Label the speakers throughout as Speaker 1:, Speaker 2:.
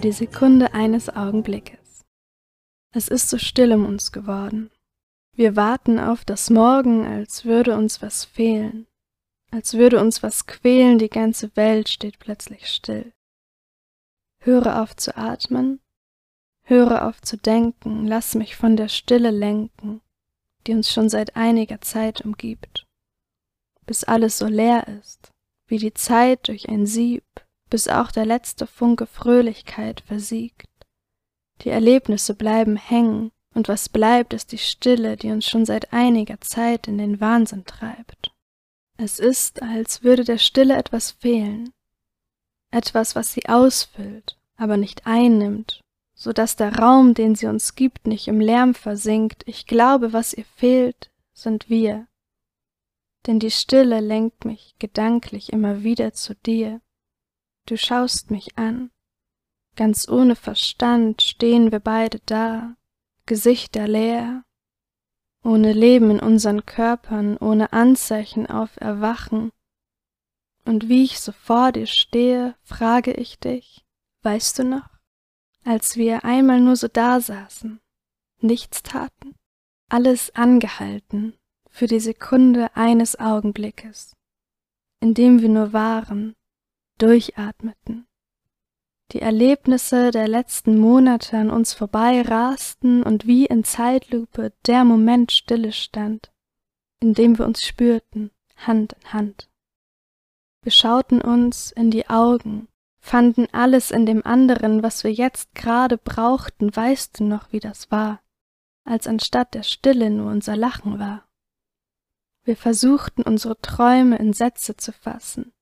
Speaker 1: die Sekunde eines Augenblickes. Es ist so still um uns geworden. Wir warten auf das Morgen, als würde uns was fehlen, als würde uns was quälen, die ganze Welt steht plötzlich still. Höre auf zu atmen, höre auf zu denken, lass mich von der Stille lenken, die uns schon seit einiger Zeit umgibt, bis alles so leer ist, wie die Zeit durch ein Sieb, bis auch der letzte Funke Fröhlichkeit versiegt. Die Erlebnisse bleiben hängen, und was bleibt, ist die Stille, die uns schon seit einiger Zeit in den Wahnsinn treibt. Es ist, als würde der Stille etwas fehlen, etwas, was sie ausfüllt, aber nicht einnimmt, so dass der Raum, den sie uns gibt, nicht im Lärm versinkt. Ich glaube, was ihr fehlt, sind wir. Denn die Stille lenkt mich gedanklich immer wieder zu dir. Du schaust mich an. Ganz ohne Verstand stehen wir beide da, Gesichter leer, ohne Leben in unseren Körpern, ohne Anzeichen auf Erwachen. Und wie ich so vor dir stehe, frage ich dich, weißt du noch, als wir einmal nur so dasaßen, nichts taten, alles angehalten für die Sekunde eines Augenblickes, in dem wir nur waren, durchatmeten, die Erlebnisse der letzten Monate an uns vorbei rasten und wie in Zeitlupe der Moment stille stand, in dem wir uns spürten, Hand in Hand. Wir schauten uns in die Augen, fanden alles in dem anderen, was wir jetzt gerade brauchten, weißt du noch, wie das war, als anstatt der Stille nur unser Lachen war. Wir versuchten unsere Träume in Sätze zu fassen,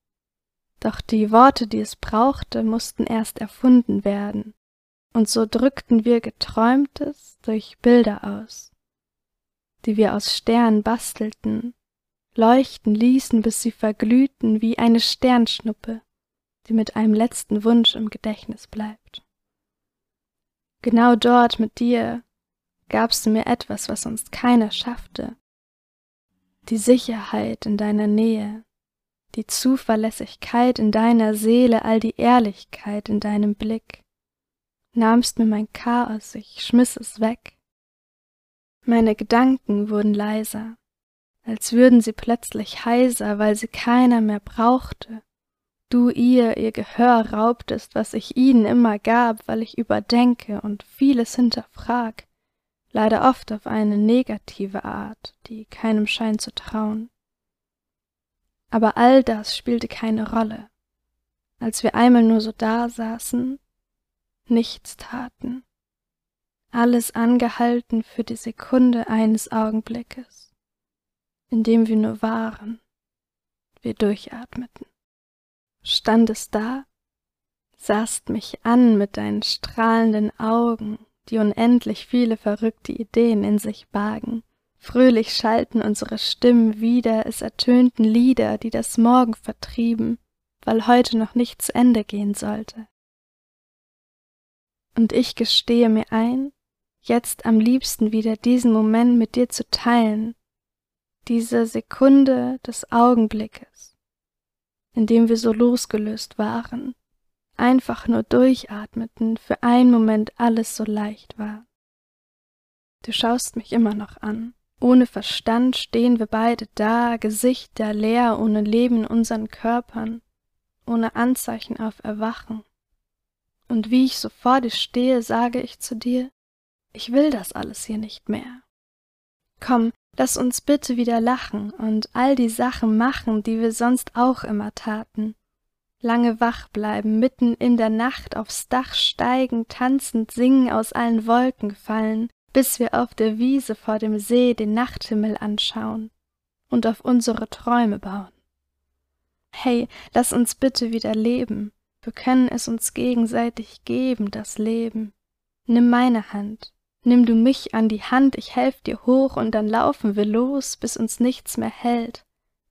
Speaker 1: doch die Worte, die es brauchte, mussten erst erfunden werden, und so drückten wir Geträumtes durch Bilder aus, die wir aus Sternen bastelten, leuchten ließen, bis sie verglühten wie eine Sternschnuppe, die mit einem letzten Wunsch im Gedächtnis bleibt. Genau dort mit dir gabst du mir etwas, was sonst keiner schaffte, die Sicherheit in deiner Nähe, die Zuverlässigkeit in deiner Seele, all die Ehrlichkeit in deinem Blick. Nahmst mir mein Chaos, ich schmiss es weg. Meine Gedanken wurden leiser, als würden sie plötzlich heiser, weil sie keiner mehr brauchte. Du ihr ihr Gehör raubtest, was ich ihnen immer gab, weil ich überdenke und vieles hinterfrag, leider oft auf eine negative Art, die keinem scheint zu trauen. Aber all das spielte keine Rolle, als wir einmal nur so dasaßen, nichts taten, alles angehalten für die Sekunde eines Augenblickes, in dem wir nur waren, wir durchatmeten. Standest da, sahst mich an mit deinen strahlenden Augen, die unendlich viele verrückte Ideen in sich bargen, Fröhlich schallten unsere Stimmen wieder, es ertönten Lieder, die das Morgen vertrieben, weil heute noch nicht zu Ende gehen sollte. Und ich gestehe mir ein, jetzt am liebsten wieder diesen Moment mit dir zu teilen, diese Sekunde des Augenblickes, in dem wir so losgelöst waren, einfach nur durchatmeten, für einen Moment alles so leicht war. Du schaust mich immer noch an, ohne Verstand stehen wir beide da, Gesichter leer, ohne Leben in unseren Körpern, ohne Anzeichen auf Erwachen. Und wie ich so vor dir stehe, sage ich zu dir, ich will das alles hier nicht mehr. Komm, lass uns bitte wieder lachen und all die Sachen machen, die wir sonst auch immer taten. Lange wach bleiben, mitten in der Nacht aufs Dach steigen, tanzend singen, aus allen Wolken fallen, bis wir auf der Wiese vor dem See den Nachthimmel anschauen und auf unsere Träume bauen. Hey, lass uns bitte wieder leben, wir können es uns gegenseitig geben, das Leben. Nimm meine Hand, nimm du mich an die Hand, ich helf dir hoch und dann laufen wir los, bis uns nichts mehr hält,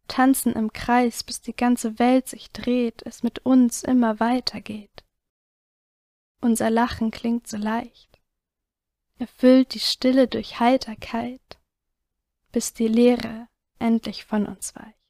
Speaker 1: tanzen im Kreis, bis die ganze Welt sich dreht, es mit uns immer weitergeht. Unser Lachen klingt so leicht erfüllt die Stille durch Heiterkeit, bis die Leere endlich von uns weicht.